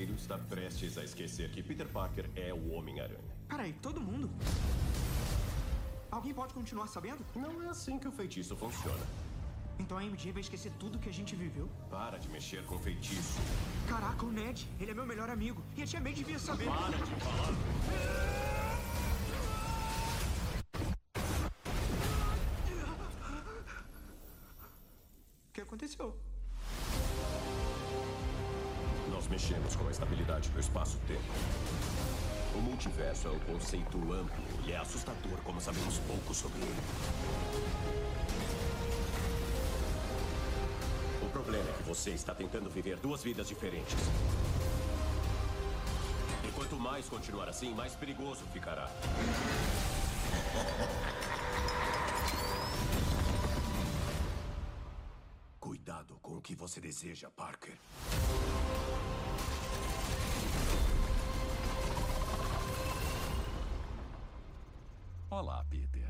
inteiro está prestes a esquecer que Peter Parker é o Homem-Aranha. Peraí, todo mundo? Alguém pode continuar sabendo? Não é assim que o feitiço funciona. Então a MJ vai esquecer tudo que a gente viveu? Para de mexer com feitiço. Caraca, o Ned, ele é meu melhor amigo. E a tia May devia saber. Para de falar. Conceito amplo e é assustador como sabemos pouco sobre ele. O problema é que você está tentando viver duas vidas diferentes. E quanto mais continuar assim, mais perigoso ficará. Cuidado com o que você deseja, Parker. Olá, Peter.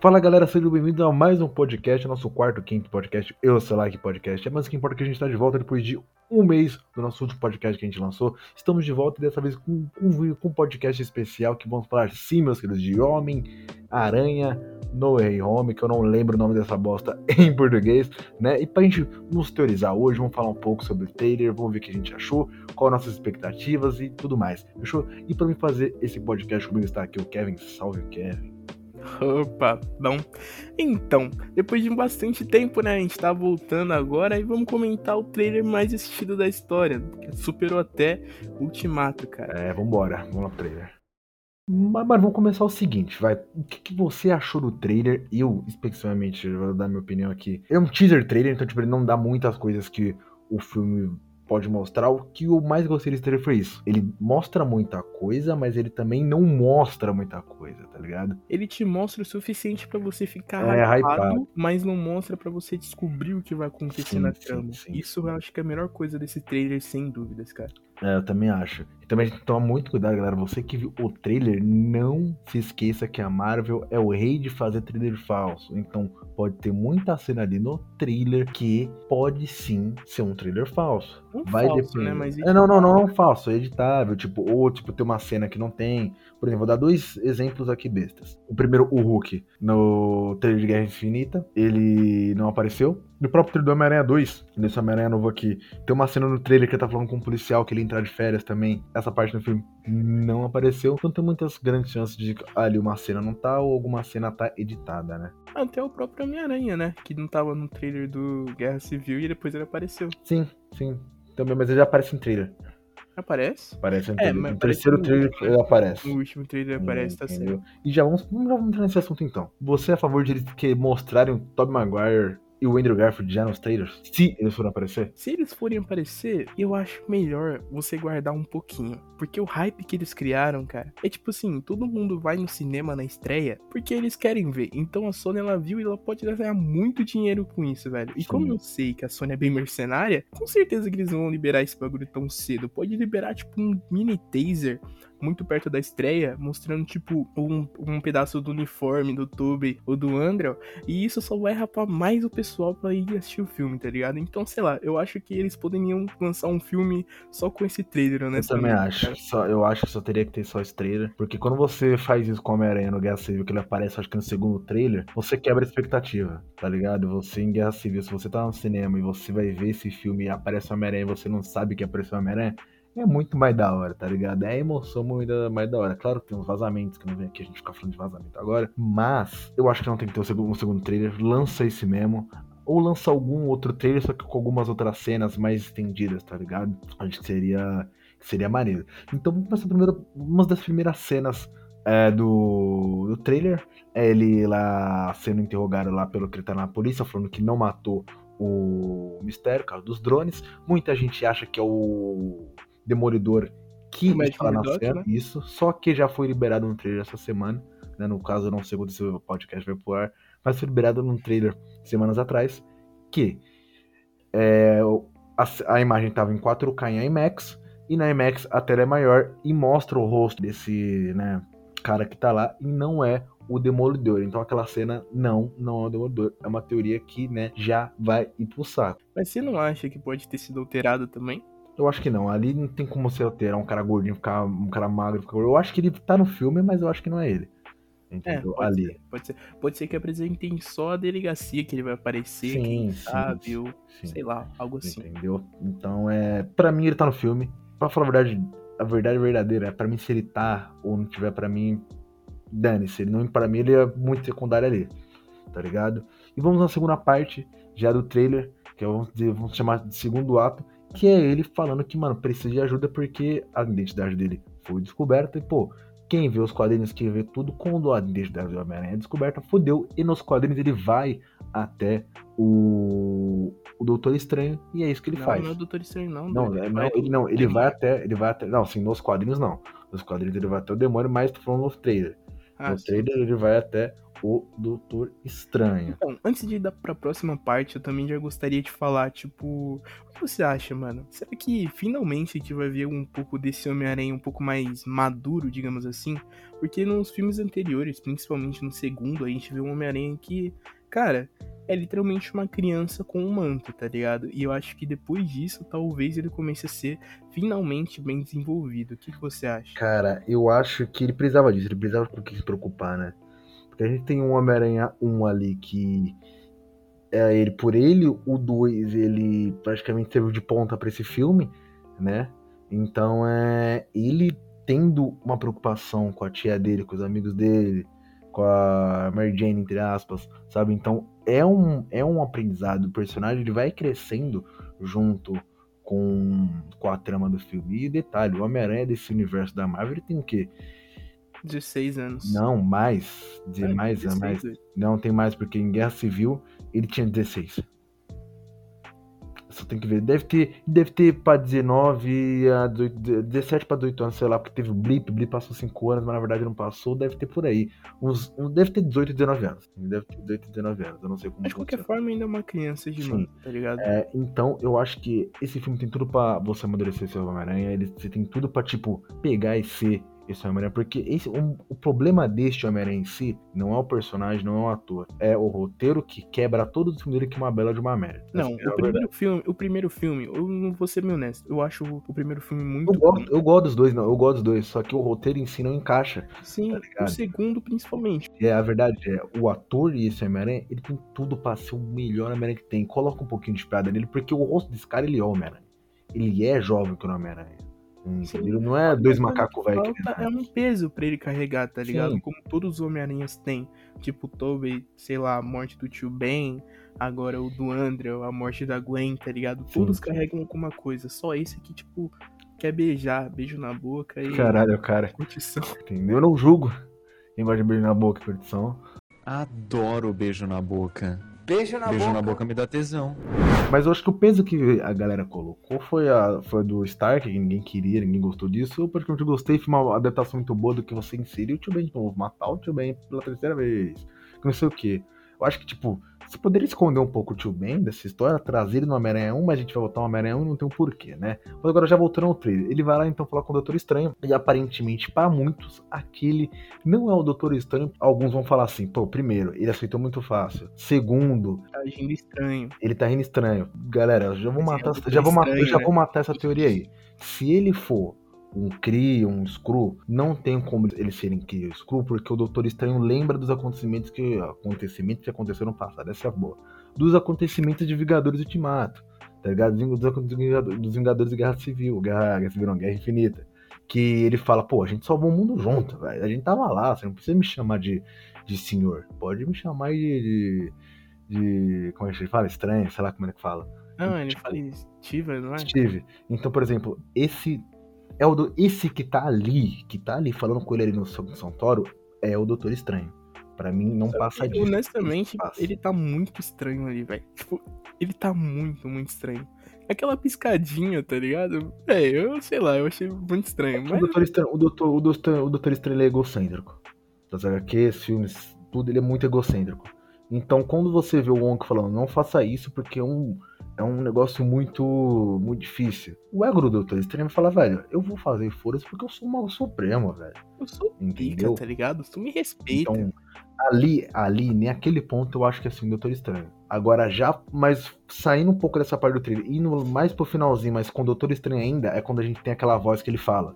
Fala galera, sejam bem-vindos a mais um podcast, nosso quarto, quinto podcast, Eu Sei Lá Que Podcast. É mais que importa que a gente está de volta depois de um mês do nosso último podcast que a gente lançou. Estamos de volta e dessa vez com, com, com um podcast especial que vamos falar sim, meus queridos, de Homem, Aranha, No Way Home, que eu não lembro o nome dessa bosta em português, né? E pra gente nos teorizar hoje, vamos falar um pouco sobre o trailer, vamos ver o que a gente achou, qual nossas expectativas e tudo mais, fechou? E para mim fazer esse podcast comigo está aqui o Kevin, salve Kevin. Opa, não. Então, depois de bastante tempo, né? A gente tá voltando agora e vamos comentar o trailer mais assistido da história. Que superou até Ultimato, cara. É, vambora, vamos lá pro trailer. Mas, mas vamos começar o seguinte, vai. O que, que, você achou do trailer? Eu, especificamente, vou dar minha opinião aqui. É um teaser trailer, então, tipo, ele não dá muitas coisas que o filme pode mostrar. O que eu mais gostei desse trailer foi isso. Ele mostra muita coisa, mas ele também não mostra muita coisa, tá ligado? Ele te mostra o suficiente para você ficar é, hypado, hypado, mas não mostra para você descobrir o que vai acontecer sim, na trama. Sim, sim, isso eu acho que é a melhor coisa desse trailer, sem dúvidas, cara. É, eu também acho. E também a gente toma muito cuidado, galera. Você que viu o trailer, não se esqueça que a Marvel é o rei de fazer trailer falso. Então, pode ter muita cena ali no trailer que pode sim ser um trailer falso. Um Vai falso, depender. né? Mas É, não, não, não, não falso, é editável. Tipo, ou tipo, tem uma cena que não tem. Por exemplo, vou dar dois exemplos aqui bestas. O primeiro, o Hulk, no trailer de Guerra Infinita, ele não apareceu. No próprio trailer do Homem-Aranha 2, nesse Homem-Aranha novo aqui, tem uma cena no trailer que ele tá falando com um policial que ele entrar de férias também. Essa parte do filme não apareceu. Então tem muitas grandes chances de que ali uma cena não tá ou alguma cena tá editada, né? Até o próprio Homem-Aranha, né? Que não tava no trailer do Guerra Civil e depois ele apareceu. Sim, sim. Também, mas ele já aparece em trailer. Aparece? Aparece É, mas terceiro trailer ele aparece. No último trailer aparece, tá Entendeu? certo. E já vamos, vamos vamos entrar nesse assunto então. Você é a favor de eles que mostrarem o Tobey Maguire e o Andrew Garfield já nos trailers? Se eles forem aparecer? Se eles forem aparecer, eu acho melhor você guardar um pouquinho. Porque o hype que eles criaram, cara, é tipo assim, todo mundo vai no cinema na estreia porque eles querem ver. Então a Sony ela viu e ela pode ganhar muito dinheiro com isso, velho. E Sim. como eu sei que a Sony é bem mercenária, com certeza que eles não vão liberar esse bagulho tão cedo. Pode liberar, tipo, um mini taser muito perto da estreia, mostrando, tipo, um, um pedaço do uniforme do Tobey ou do Andrew. E isso só vai rapar mais o pessoal pra ir assistir o filme, tá ligado? Então, sei lá, eu acho que eles poderiam lançar um filme só com esse trailer, né? Eu também acho. Só, eu acho que só teria que ter só esse trailer. Porque quando você faz isso com o Homem-Aranha no Guerra Civil, que ele aparece, acho que no segundo trailer, você quebra a expectativa, tá ligado? Você em Guerra Civil, se você tá no cinema e você vai ver esse filme e aparece o Homem-Aranha e você não sabe que apareceu o Homem-Aranha, é muito mais da hora, tá ligado? É a emoção muito mais da hora. Claro que tem uns vazamentos, que não vem aqui a gente ficar falando de vazamento agora. Mas eu acho que não tem que ter um segundo, um segundo trailer. Lança esse mesmo. Ou lança algum outro trailer, só que com algumas outras cenas mais estendidas, tá ligado? Acho que seria, seria maneiro. Então vamos começar primeiro. Uma das primeiras cenas é, do, do trailer. É ele lá sendo interrogado lá pelo que ele tá na polícia, falando que não matou o mistério, caso dos drones. Muita gente acha que é o Demolidor que O Matt está na cena, né? isso. Só que já foi liberado no trailer essa semana. Né? No caso, eu não sei quando esse podcast vai pro ar, mas foi liberado num trailer semanas atrás. Que é, a, a imagem estava em 4K em IMAX. E na IMAX a tela é maior e mostra o rosto desse né, cara que tá lá. E não é o Demolidor. Então aquela cena não, não é o Demolidor. É uma teoria que, né, já vai ir pro saco. Mas você não acha que pode ter sido alterado também? Eu acho que não. Ali não tem como você alterar um cara gordinho, ficar um cara magro. Ficar... Eu acho que ele tá no filme, mas eu acho que não é ele. Entendeu? É, pode Ali. Ser, pode, ser, pode ser que apresentem só a delegacia que ele vai aparecer, Sim, quem sabe, ou sei lá, algo assim. Entendeu? Então é. Pra mim ele tá no filme. Pra falar a verdade, a verdade verdadeira, é pra mim se ele tá ou não tiver, pra mim, dane-se. Ele não, pra mim ele é muito secundário ali. Tá ligado? E vamos na segunda parte, já do trailer, que é, vamos, dizer, vamos chamar de segundo ato, que é ele falando que, mano, precisa de ajuda porque a identidade dele foi descoberta e, pô, quem vê os quadrinhos, quem vê tudo, quando a identidade do Homem-Aranha é descoberta, fodeu. E nos quadrinhos ele vai até o, o Doutor Estranho e é isso que ele não, faz. não é o Doutor Estranho, não. Não, é- não, Vai ele, não, ele vai até. Ele vai até. Não, sim, nos quadrinhos não. Nos quadrinhos ele vai até o demônio, mas tô falando no trailer. Ah, no sim. trailer ele vai até o Doutor Estranho. Então, antes de ir pra próxima parte, eu também já gostaria de falar, tipo, o que você acha, mano? Será que finalmente a gente vai ver um pouco desse Homem-Aranha um pouco mais maduro, digamos assim? Porque nos filmes anteriores, principalmente no segundo, a gente vê um Homem-Aranha que, cara, é literalmente uma criança com um manto, tá ligado? E eu acho que depois disso, talvez ele comece a ser finalmente bem desenvolvido. O que, que você acha? Cara, eu acho que ele precisava disso, ele precisava por que se preocupar, né? Porque a gente tem um Homem-Aranha 1 ali que. É ele por ele, o 2 ele praticamente serviu de ponta pra esse filme, né? Então é. Ele tendo uma preocupação com a tia dele, com os amigos dele, com a Mary Jane, entre aspas, sabe? Então é um, é um aprendizado. O personagem ele vai crescendo junto com, com a trama do filme. E detalhe, o Homem-Aranha desse universo da Marvel tem o quê? 16 anos. Não, mais. De É, mais, 16, mais. Não tem mais, porque em Guerra Civil ele tinha 16. Só tem que ver. Deve ter, deve ter pra 19 a 18, 17 pra 18 anos, sei lá, porque teve o Blip, Blip passou 5 anos, mas na verdade não passou, deve ter por aí. Uns, deve ter 18, 19 anos. Deve ter 18, 19 anos, eu não sei como Mas de qualquer forma, ainda é uma criança de mano, tá ligado? É, então, eu acho que esse filme tem tudo pra você amadurecer seu Homem-Aranha. Ele você tem tudo pra, tipo, pegar e ser esse Homem-Aranha. Porque esse, um- o problema deste Homem-Aranha em si não é o personagem, não é o ator. É o roteiro que quebra todo o filme dele que é uma bela de uma merda. Não, Essa é o primeiro filme, o primeiro filme, eu não vou ser meio honesto, eu acho o, primeiro filme muito Eu gosto, eu gosto dos dois, não. Eu gosto dos dois. Só que o roteiro em si não encaixa. bom. Sim, tá o segundo principalmente. É, a verdade é, o ator e esse Homem-Aranha, ele tem tudo pra ser o melhor Homem-Aranha que tem. Coloca um pouquinho de piada nele, porque o rosto desse cara, ele é Homem-Aranha. Ele é jovem que o Homem-Aranha. Sim. Ele não é dois macacos velhos. que Falta nem é um peso pra ele carregar, tá ligado? Sim. Como todos os Homem-Aranhas têm. Tipo, o Tobey, sei lá, a morte do tio Ben, agora o do Andrew, a morte da Gwen, tá ligado? Todos sim. carregam alguma coisa. Só esse aqui, tipo, quer beijar, beijo na boca e Caralho, cara. curtição. Entendeu? Eu não julgo. Quem vai de beijo na boca, perdição. Adoro beijo na boca. Beijo na beijo boca. na boca me dá tesão. Mas eu acho que o peso que a galera colocou foi a foi do Stark, que ninguém queria, ninguém gostou disso. Eu praticamente gostei, foi uma adaptação muito boa do que você inseriu o Tio Ben de novo, matar o Tio Ben pela terceira vez. Não sei o que. Eu acho que, tipo, você poderia esconder um pouco o Tio Ben dessa história, trazer ele no Homem-Aranha 1, mas a gente vai botar o Homem-Aranha 1 e não tem um porquê, né? Mas agora já voltando ao trailer, ele vai lá então falar com o Doutor Estranho, e aparentemente, para muitos, aquele não é o Doutor Estranho. Alguns vão falar assim, pô, primeiro, ele aceitou muito fácil. Segundo, Tá agindo estranho. ele tá rindo estranho. Galera, já vou Mas é matar, algo já vou estranho, já né? vou matar essa teoria aí. Se ele for um Kree, um Screw, não tem como ele ser em Kree ou Screw, porque o Doutor Estranho lembra dos acontecimentos que acontecimentos que aconteceram no passado. Essa é a boa. Dos acontecimentos de Vingadores Ultimato, tá ligado? Dos Vingadores- dos Vingadores de Guerra Civil, Guerra, Guerra Civil não, Guerra Infinita. Que ele fala, pô, a gente salvou o mundo junto, velho. A gente tava lá, você não precisa me chamar de, de senhor. Pode me chamar de, de, de- Como é que ele fala? Estranho, sei lá como é que fala. Ah, ele Tipo, fala Steve, não é? Steve. Então, por exemplo, esse é o do, esse que tá ali, que tá ali falando com ele ali no São São Toro, é o Doutor Estranho. Pra mim não passa disso. Honestamente, Passa. ele tá muito estranho ali, velho. Tipo, ele tá muito, muito estranho. Aquela piscadinha, tá ligado? É, eu sei lá, eu achei muito estranho. O Mas Doutor Estranho, o Doutor, o Doutor, o Doutor Estranho é egocêntrico. Das HQs, filmes, tudo, ele é muito egocêntrico. Então, quando você vê o Wonka falando, não faça isso porque é um, é um negócio muito muito difícil. O ego do Doutor Estranho vai falar, velho, eu vou fazer foda-se porque eu sou o Mago Supremo, velho. Eu sou pica, Entendeu? tá ligado? Tu me respeita. Então, ali, ali, naquele ponto, eu acho que é assim, Doutor Estranho. Agora, já, mas saindo um pouco dessa parte do trailer, indo mais pro finalzinho, mas com o Doutor Estranho ainda, é quando a gente tem aquela voz que ele fala.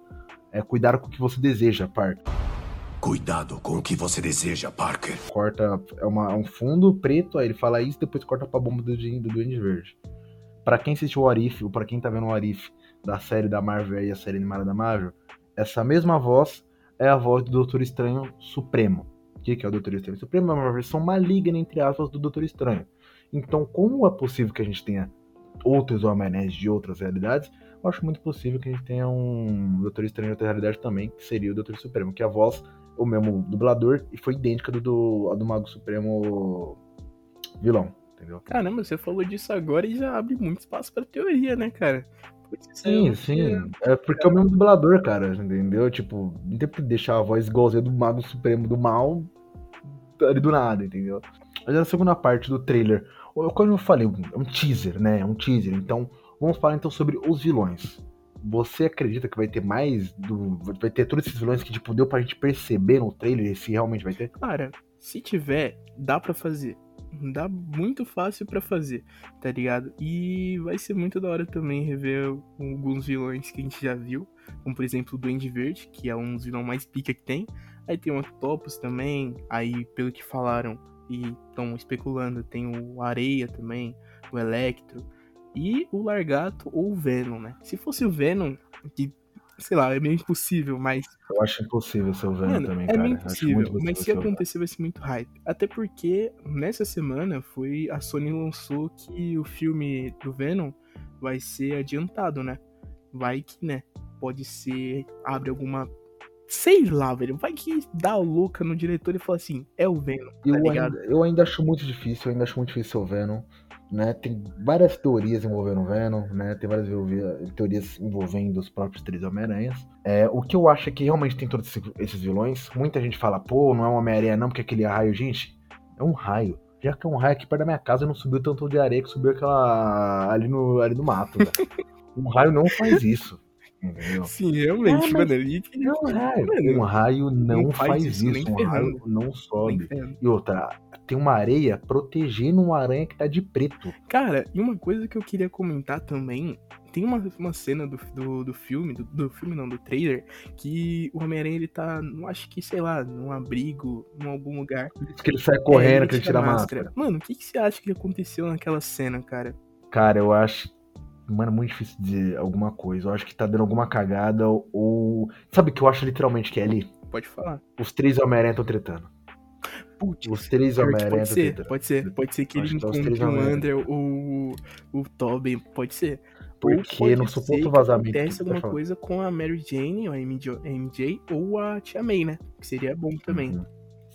É cuidar com o que você deseja, Parker. Cuidado com o que você deseja, Parker. Corta, é, uma- é um fundo preto, aí ele fala isso, depois corta pra bomba do, do Duende Verde. Pra quem assistiu o Arif, ou pra quem tá vendo o Arif da série da Marvel e a série animada da Marvel, essa mesma voz é a voz do Doutor Estranho Supremo. O que, que é o Doutor Estranho Supremo? É uma versão maligna, entre aspas, do Doutor Estranho. Então, como é possível que a gente tenha outros Homem-Aranhas de outras realidades, eu acho muito possível que a gente tenha um Doutor Estranho de outra realidade também, que seria o Doutor Supremo, que a voz, o mesmo dublador, e foi idêntica do, do, a do Mago Supremo vilão, entendeu? Caramba, você falou disso agora e já abre muito espaço pra teoria, né, cara? Putz, Sim, eu- sim. É porque é o mesmo dublador, cara, entendeu? Tipo, não tem que deixar a voz igualzinha do Mago Supremo do Mal ali do nada, entendeu? Mas na segunda parte do trailer, o- como eu falei, é um teaser, né? É um teaser. Então, vamos falar então sobre os vilões. Você acredita que vai ter mais do. Vai ter todos esses vilões que, tipo, deu pra gente perceber no trailer se realmente vai ter? Cara, se tiver, dá pra fazer. Dá muito fácil pra fazer, tá ligado? E vai ser muito da hora também rever alguns vilões que a gente já viu. Como, por exemplo, o Duende Verde, que é um dos vilões mais pica que tem. Aí tem o Octopus também. Aí, pelo que falaram e estão especulando, tem o Areia também, o Electro. E o Largato ou o Venom, né? Se fosse o Venom, que, sei lá, é meio impossível, mas Eu acho impossível ser o Venom Mano, também, é cara. meio Acho impossível, mas se acontecer vai ser muito hype. Até porque nessa semana foi a Sony lançou que o filme do Venom vai ser adiantado, né? Vai que, né? Pode ser abre alguma sei lá, velho. Vai que dá a louca no diretor e fala assim, é o Venom, tá Eu ainda, eu ainda acho muito difícil, eu ainda acho muito difícil ser o Venom. Né? Tem várias teorias envolvendo o Venom, né? Tem várias teorias envolvendo os próprios três Homem-Aranhas. É, o que eu acho é que realmente tem todos esse- esses vilões. Muita gente fala, pô, não é um Homem-Aranha não, porque aquele raio, gente, é um raio. Já que é um raio aqui perto da minha casa, não subiu tanto de areia que subiu aquela. ali no, ali no mato, velho. Um raio não faz isso. Entendeu? Sim, realmente, Ah, mano. Ele, É um raio. Um raio não, não faz faz, isso, isso. Um raio não sobe. E outra, tem uma areia protegendo uma aranha que tá de preto. Cara, e uma coisa que eu queria comentar também, tem uma, uma cena do, do, do filme, do, do filme não, do trailer, que o Homem-Aranha ele tá, não acho que, sei lá, num abrigo, em algum lugar. Diz que ele sai É, correndo, que ele tira a máscara. Mano, o que, que você acha que aconteceu naquela cena, cara? Cara, eu acho. Mano, é muito difícil dizer alguma coisa. Eu acho que tá dando alguma cagada ou. Sabe o que eu acho literalmente que é ali? Pode falar. Os três Homem-Aranha estão tretando. Putz, Os três Homem-Aranha pode estão ser, tretando. pode ser, pode ser que ele que tá os encontre o. Under ou o, Tobey, pode ser. Porque suposto que vazamento. Acontece Pode alguma coisa com a Mary Jane, ou a MJ, a MJ, ou a Tia May, né? Que seria bom também. Uhum.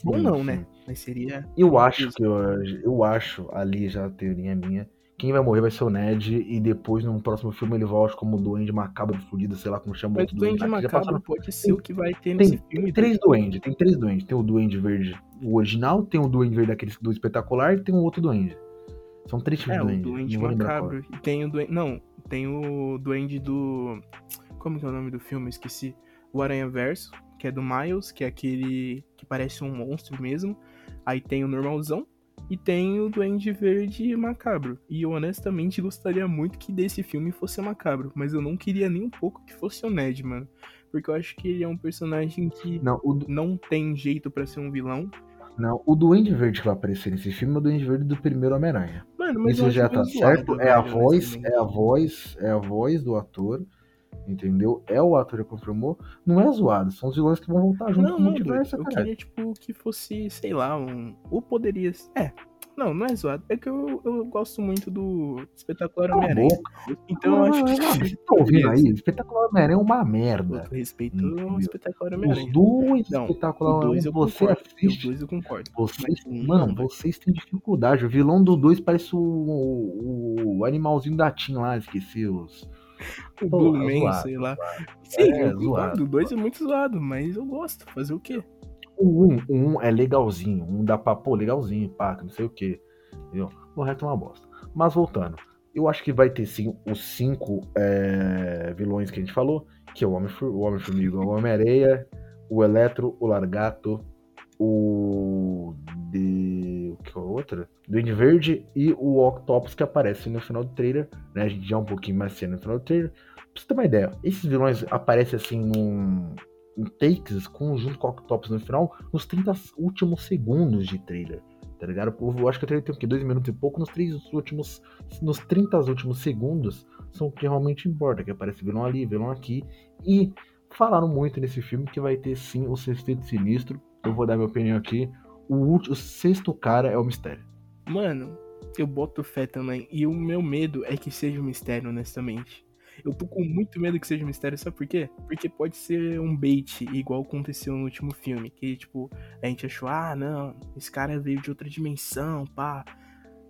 Bom não, sim. né? Mas seria. Eu acho que eu, eu acho, ali já a teoria minha, quem vai morrer vai ser o Ned e depois no próximo filme ele volta como o Duende Macabro fudido, sei lá como chama o Mas outro o Duende já Macabro passaram- pode ser o que vai ter Tem, nesse tem filme. três duendes, tem três duendes. Tem o Duende Verde, o original, tem o Duende Verde daquele do espetacular e tem o outro Duende. São três tipos É, de o duende. Duende não vou lembrar qual. Macabro. E tem o Duende. Não, tem o Duende do. Como que é o nome do filme? Eu Esqueci. O Aranha Verso, que é do Miles, que é aquele que parece um monstro mesmo. Aí tem o normalzão. E tem o Duende Verde Macabro. E eu honestamente gostaria muito que desse filme fosse macabro. Mas eu não queria nem um pouco que fosse o Ned, mano. Porque eu acho que ele é um personagem que Não, o, não tem jeito pra ser um vilão. não, o Duende Verde que vai aparecer nesse filme é o Duende Verde do primeiro Homem-Aranha. Mano, mas eu Isso já tá zoado, certo, é a voz, honestamente. é a voz, é a voz do ator, entendeu? É o ator que confirmou. Não é zoado, são os vilões que vão voltar junto Não, com o não, multiverso, doido. Eu queria, tipo, que fosse, sei lá, um. Ou poderia. É. Não, não é zoado. É que eu, eu gosto muito do Espetacular Homem-Aranha. Então eu acho que. Você tá ouvindo aí? Espetacular Homem-Aranha é uma merda. Eu respeito Entendeu? o Espetacular Os Homem-Aranha. dois Não, espetacular dois eu você concordo. Os assiste. dois eu concordo. Vocês, Mas um mano, não, vocês têm dificuldade. O vilão do 2 parece o, o, o animalzinho da Tim lá, esqueci os. O Blue Man, zoado, sei lá. Sim, É, eu zoado. O dois é muito zoado, mas eu gosto. Fazer o quê? O 1 um, um é legalzinho. Um dá pra, pô, legalzinho, pá, não sei o que. Entendeu? O resto é uma bosta. Mas voltando. Eu acho que vai ter sim os cinco é, vilões que a gente falou, que é o Homem-Formiga, o, Homem o Homem-Areia, o Eletro, o Largato, o. De. O que é o outro? Duende Verde e o Octopus que aparece no final do trailer. Né? A gente já é um pouquinho mais cedo no final do trailer. Pra você ter uma ideia, esses vilões aparecem assim num. Em takes com, junto com o Octopus no final, nos 30 últimos segundos de trailer tá ligado? Eu acho que o trailer tem o quê? Dois minutos e pouco, nos três últimos. Nos 30 últimos segundos são o que realmente importa, que aparece vilão ali, vilão aqui. E falaram muito nesse filme que vai ter sim o sexteto sinistro. Eu vou dar minha opinião aqui. O, último, o sexto cara é o mistério. Mano, eu boto fé também. E o meu medo é que seja um mistério, honestamente. Eu tô com muito medo que seja um mistério, sabe por quê? Porque pode ser um bait, igual aconteceu no último filme. Que, tipo, a gente achou, ah, não, esse cara veio de outra dimensão, pá.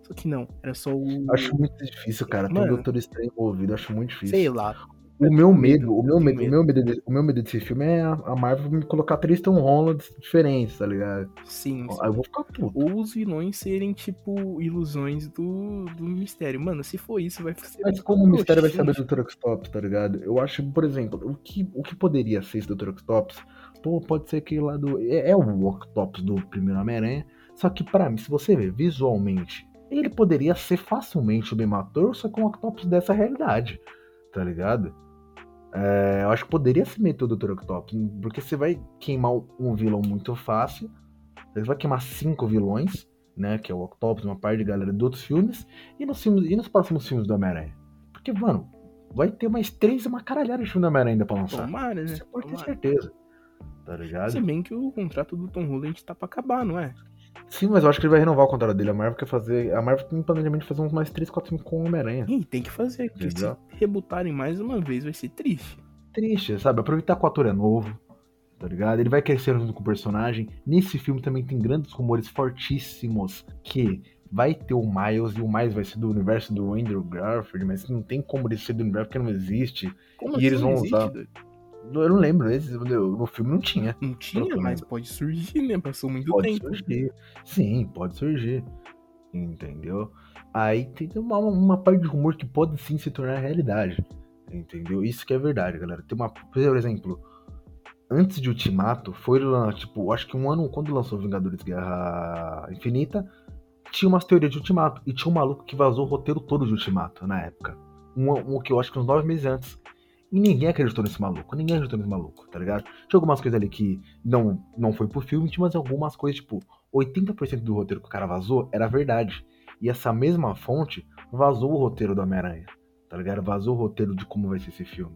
Só que não, era só o. Acho muito difícil, cara. Tem o Doutor Estranho envolvido, acho muito difícil. Sei lá. O meu medo, o meu medo, o meu medo, de, o meu medo desse filme é a Marvel me colocar três Tom Hollands diferentes, tá ligado? Sim. Aí eu vou ficar puto. Ou os vilões serem, tipo, ilusões do, do mistério. Mano, se for isso, vai ser. Mas como o mistério vai saber do Dr. Octopus, tá ligado? Eu acho, por exemplo, o que, o que poderia ser esse Dr. Octopus? Pô, pode ser aquele lá do. É, é o Octopus do primeiro Homem-Aranha. Só que, para mim, se você ver visualmente, ele poderia ser facilmente o mesmo ator, só com o Octopus dessa realidade, tá ligado? É, eu acho que poderia se meter o Dr. Octopus, porque você vai queimar um vilão muito fácil. Você vai queimar cinco vilões, né? Que é o Octopus, uma parte de galera de outros filmes, e nos, filmes, e nos próximos filmes do Homem-Aranha. Porque, mano, vai ter mais três e uma caralhada de filme do Homem-Aranha ainda pra lançar. Tomara, né? Você pode ter Tomara. certeza. Tá ligado? Se bem que o contrato do Tom Holland tá pra acabar, não é? Sim, mas eu acho que ele vai renovar o contrato dele. A Marvel quer fazer. A Marvel tem planejamento de fazer uns mais 3, 4 filmes com o Homem-Aranha. Ih, tem que fazer, porque se rebutarem mais uma vez vai ser triste. Triste, sabe? Aproveitar que o ator é novo, tá ligado? Ele vai crescer junto com o personagem. Nesse filme também tem grandes rumores fortíssimos que vai ter o Miles e o Miles vai ser do universo do Andrew Garfield, mas não tem como ele ser do universo porque não existe. Como E assim eles vão existe, usar- doido? Eu não lembro, esse- no filme não tinha. Não tinha, mas pode surgir, né? Passou muito Pode tempo. surgir. Sim, pode surgir. Entendeu? Aí tem uma, uma parte de rumor que pode sim se tornar realidade. Entendeu? Isso que é verdade, galera. Tem uma. Por exemplo, antes de Ultimato, foi lá, tipo, acho que um ano quando lançou Vingadores Guerra Infinita, tinha umas teorias de Ultimato. E tinha um maluco que vazou o roteiro todo de Ultimato na época. Um, um que eu acho que uns nove meses antes. E ninguém acreditou nesse maluco. Ninguém acreditou nesse maluco, tá ligado? Tinha algumas coisas ali que não, não foi pro filme, mas algumas coisas, tipo, 80% do roteiro que o cara vazou era verdade. E essa mesma fonte vazou o roteiro do Homem-Aranha, tá ligado? Vazou o roteiro de como vai ser esse filme.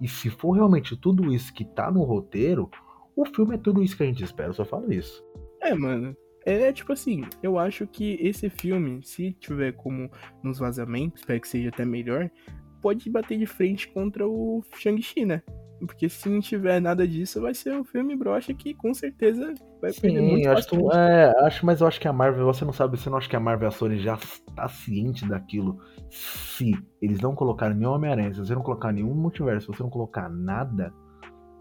E se for realmente tudo isso que tá no roteiro, o filme é tudo isso que a gente espera, eu só falo isso. É, mano. É tipo assim, eu acho que esse filme, se tiver como nos vazamentos, espero que seja até melhor, pode bater de frente contra o Shang-Chi, né? Porque se não tiver nada disso, vai ser um filme brocha que com certeza vai perder muito Sim, acho, que- é, acho, mas eu acho que a Marvel, você não sabe, você não acha que a Marvel e a Sony já tá ciente daquilo. Se eles não colocarem nenhum Homem-Aranha, se você não colocar nenhum multiverso, se você não colocar nada,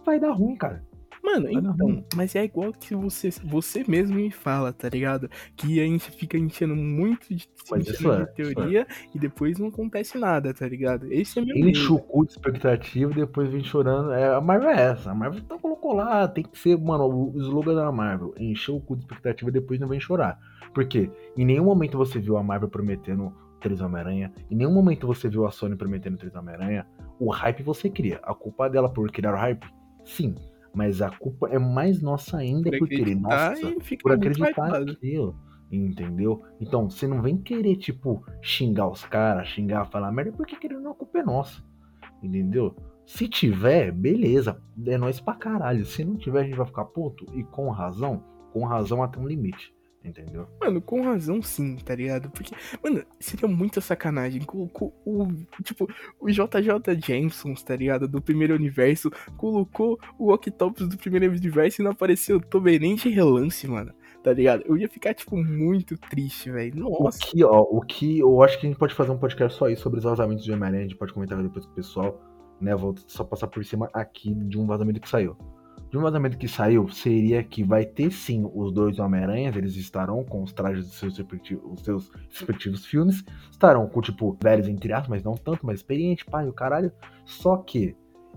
vai dar ruim, cara. Mano, então, mas é igual que você, você mesmo me fala, tá ligado? Que a gente fica enchendo muito de, Mas enchendo é, de teoria e depois não acontece nada, tá ligado? Esse é meu o cu de expectativa e depois vem chorando. É, a Marvel é essa. A Marvel então colocou lá, tem que ser, mano, o slogan da Marvel. Encheu o cu de expectativa e depois não vem chorar. Por quê? Em nenhum momento você viu a Marvel prometendo três Homem-Aranha. Em nenhum momento você viu a Sony prometendo três Homem-Aranha. O hype você cria. A culpa é dela por criar o hype? Sim. Mas a culpa é mais nossa ainda Por acreditar Nossa, por acreditar naquilo. Entendeu? Então, você não vem querer, tipo, xingar os caras, xingar, falar merda, porque querendo não, a culpa é nossa. Entendeu? Se tiver, beleza, é nós pra caralho. Se não tiver, a gente vai ficar puto. E com razão, com razão até um limite. Entendeu? Mano, com razão sim, tá ligado? Porque, mano, seria muita sacanagem. Colocou o, tipo, o JJ Jameson, tá ligado? Do primeiro universo, colocou o Octopus do primeiro universo e não apareceu também nem de relance, mano. Tá ligado? Eu ia ficar, tipo, muito triste, velho. O Nossa. que, ó, o que eu acho que a gente pode fazer um podcast só aí sobre os vazamentos de Homem-Aranha, a gente pode comentar depois com o pessoal, né? Vou só passar por cima aqui de um vazamento que saiu. Um vazamento que saiu seria que vai ter sim os dois Homem-Aranhas, eles estarão com os trajes dos seus respectivos, os seus respectivos filmes, estarão com, tipo, velhos entre aspas, mas não tanto, mas experiente, pai, o caralho. Só que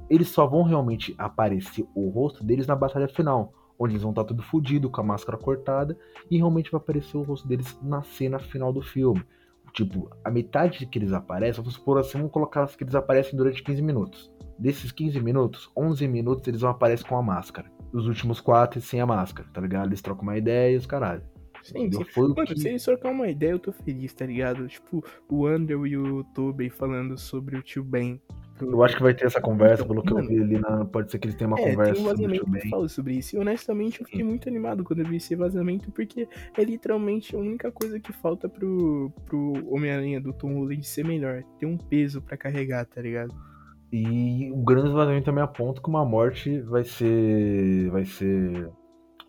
eles só vão realmente aparecer o rosto deles na batalha final, onde eles vão estar tudo fodido, com a máscara cortada, e realmente vai aparecer o rosto deles na cena final do filme. Tipo, a metade que eles aparecem, vamos supor assim, vamos colocar que eles aparecem durante 15 minutos. Desses 15 minutos, 11 minutos eles vão aparecer com a máscara. Os últimos 4 sem a máscara, tá ligado? Eles trocam uma ideia e os caralho. Sim, sim. Foi Mano, que... se eles trocar uma ideia, eu tô feliz, tá ligado? Tipo, o Andrew e o Tobey falando sobre o tio Ben. Eu acho que vai ter essa conversa, então, pelo que mano, eu vi ali, na... pode ser que eles tenham uma é, conversa. Tem um vazamento que fala sobre isso. E honestamente eu fiquei Sim. muito animado quando eu vi esse vazamento, porque é literalmente a única coisa que falta pro, pro Homem-Aranha do Tom Holland ser melhor. Ter um peso para carregar, tá ligado? E o grande vazamento também aponta que uma morte vai ser. vai ser.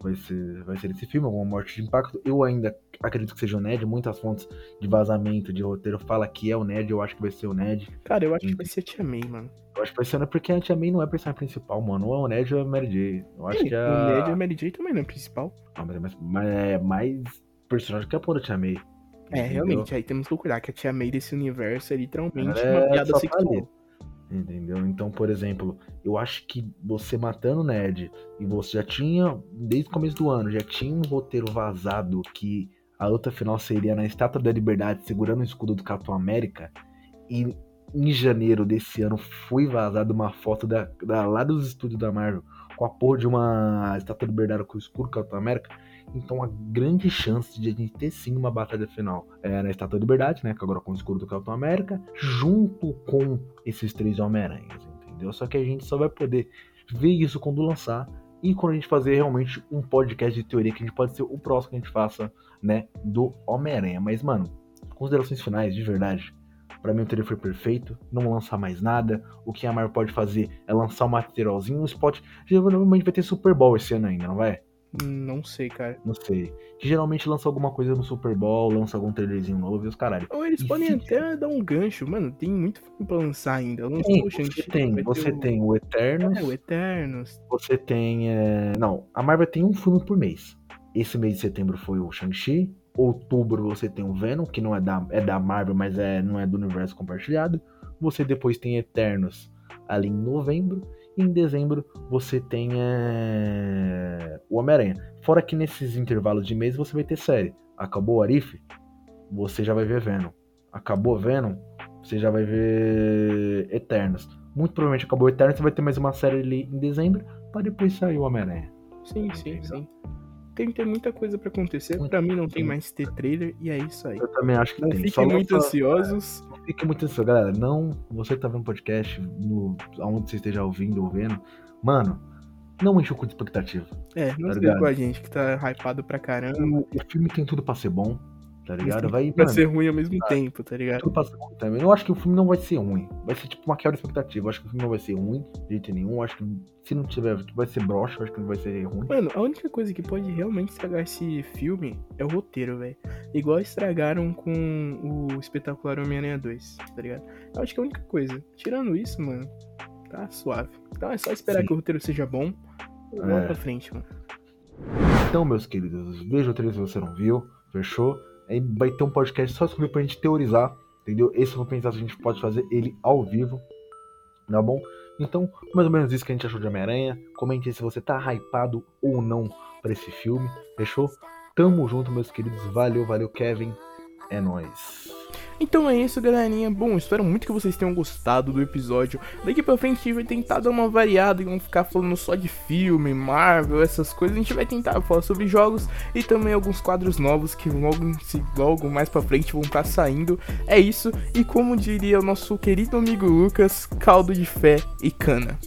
Vai ser, vai ser esse filme, uma morte de impacto. Eu ainda acredito que seja o Ned. Muitas fontes de vazamento, de roteiro, fala que é o Ned. Eu acho que vai ser o Ned. Cara, eu acho e... que vai ser a Tia May, mano. Eu acho que vai ser, porque a Tia May não é a personagem principal, mano. Ou é o Ned ou é a Mary J. Eu acho que a... O Ned e a Mary J também não é principal. Não, mas é mais, mas é mais personagem que a porra da Tia May. É, entendeu? realmente. Aí temos que procurar que a Tia May desse universo é literalmente é uma piada sexual. Entendeu? Então, por exemplo, eu acho que você matando o Ned e você já tinha, desde o começo do ano, já tinha um roteiro vazado que a luta final seria na Estátua da Liberdade segurando o escudo do Capitão América. E em janeiro desse ano foi vazada uma foto da, da, lá dos estúdios da Marvel com a porra de uma Estátua da Liberdade com o escudo do Capitão América. Então, a grande chance de a gente ter sim uma batalha final é na Estátua da Liberdade, né? Que agora com o escudo do Capitão América, junto com esses três Homem-Aranhas, entendeu? Só que a gente só vai poder ver isso quando lançar e quando a gente fazer realmente um podcast de teoria, que a gente pode ser o próximo que a gente faça, né? Do Homem-Aranha. Mas, mano, considerações finais, de verdade. Pra mim o trailer foi perfeito, não lançar mais nada. O que a Marvel pode fazer é lançar um materialzinho, um spot. Geralmente vai ter Super Bowl esse ano ainda, não vai? Não sei, cara. Não sei. Que geralmente lança alguma coisa no Super Bowl, lança algum trailerzinho novo e os caralho. Ou eles e podem até dar um gancho, mano. Tem muito filme pra lançar ainda. Não tem, você tem, você o... tem o Eternos. É, o Eternos. Você tem. É... Não, a Marvel tem um filme por mês. Esse mês de setembro foi o Shang-Chi. Outubro você tem o Venom, que não é da, é da Marvel, mas é, não é do universo compartilhado. Você depois tem Eternos ali em novembro em dezembro você tem é, o Homem-Aranha. Fora que nesses intervalos de mês você vai ter série. Acabou o Arif, você já vai ver Venom. Acabou Venom, você já vai ver Eternos. Muito provavelmente acabou Eternos, você vai ter mais uma série ali em dezembro, para depois sair o Homem-Aranha. Sim, sim, sim tem, tem muita coisa para acontecer. Para mim não tem mais ter trailer e é isso aí. Eu também acho que não tem. Fiquem muito ansiosos. Não fiquem muito ansiosos, galera. Não, você que tá vendo podcast, no, aonde você esteja ouvindo ou vendo, mano, não enche o cu de expectativa. É, não tá com a gente que tá hypado pra caramba. O, o filme tem tudo pra ser bom tá ligado? Vai pra ser ruim ao mesmo tempo, tá ligado? Tudo passa também. Eu acho que o filme não vai ser ruim. Vai ser tipo uma quebra de expectativa. Eu acho que o filme não vai ser ruim de jeito nenhum. Eu acho que se não tiver, vai ser broxa. Eu acho que não vai ser ruim. Mano, a única coisa que pode realmente estragar esse filme é o roteiro, velho. Igual estragaram com o espetacular Homem-Aranha 2, tá ligado? Eu acho que é a única coisa. Tirando isso, mano, tá suave. Então é só esperar Sim. que o roteiro seja bom. Vamos é. pra frente, mano. Então, meus queridos, veja o trailer se você não viu. Fechou? Aí vai ter um podcast só sobre pra gente teorizar, entendeu? Esse eu vou pensar se a gente pode fazer ele ao vivo, tá bom? Então, mais ou menos isso que a gente achou de Homem-Aranha. Comente aí se você tá hypado ou não para esse filme, fechou? Tamo junto, meus queridos. Valeu, valeu, Kevin. É nóis. Então é isso, galerinha. Bom, espero muito que vocês tenham gostado do episódio. Daqui pra frente a gente vai tentar dar uma variada e não ficar falando só de filme, Marvel, essas coisas. A gente vai tentar falar sobre jogos e também alguns quadros novos que logo, logo mais pra frente vão estar tá saindo. É isso, e como diria o nosso querido amigo Lucas, caldo de fé e cana.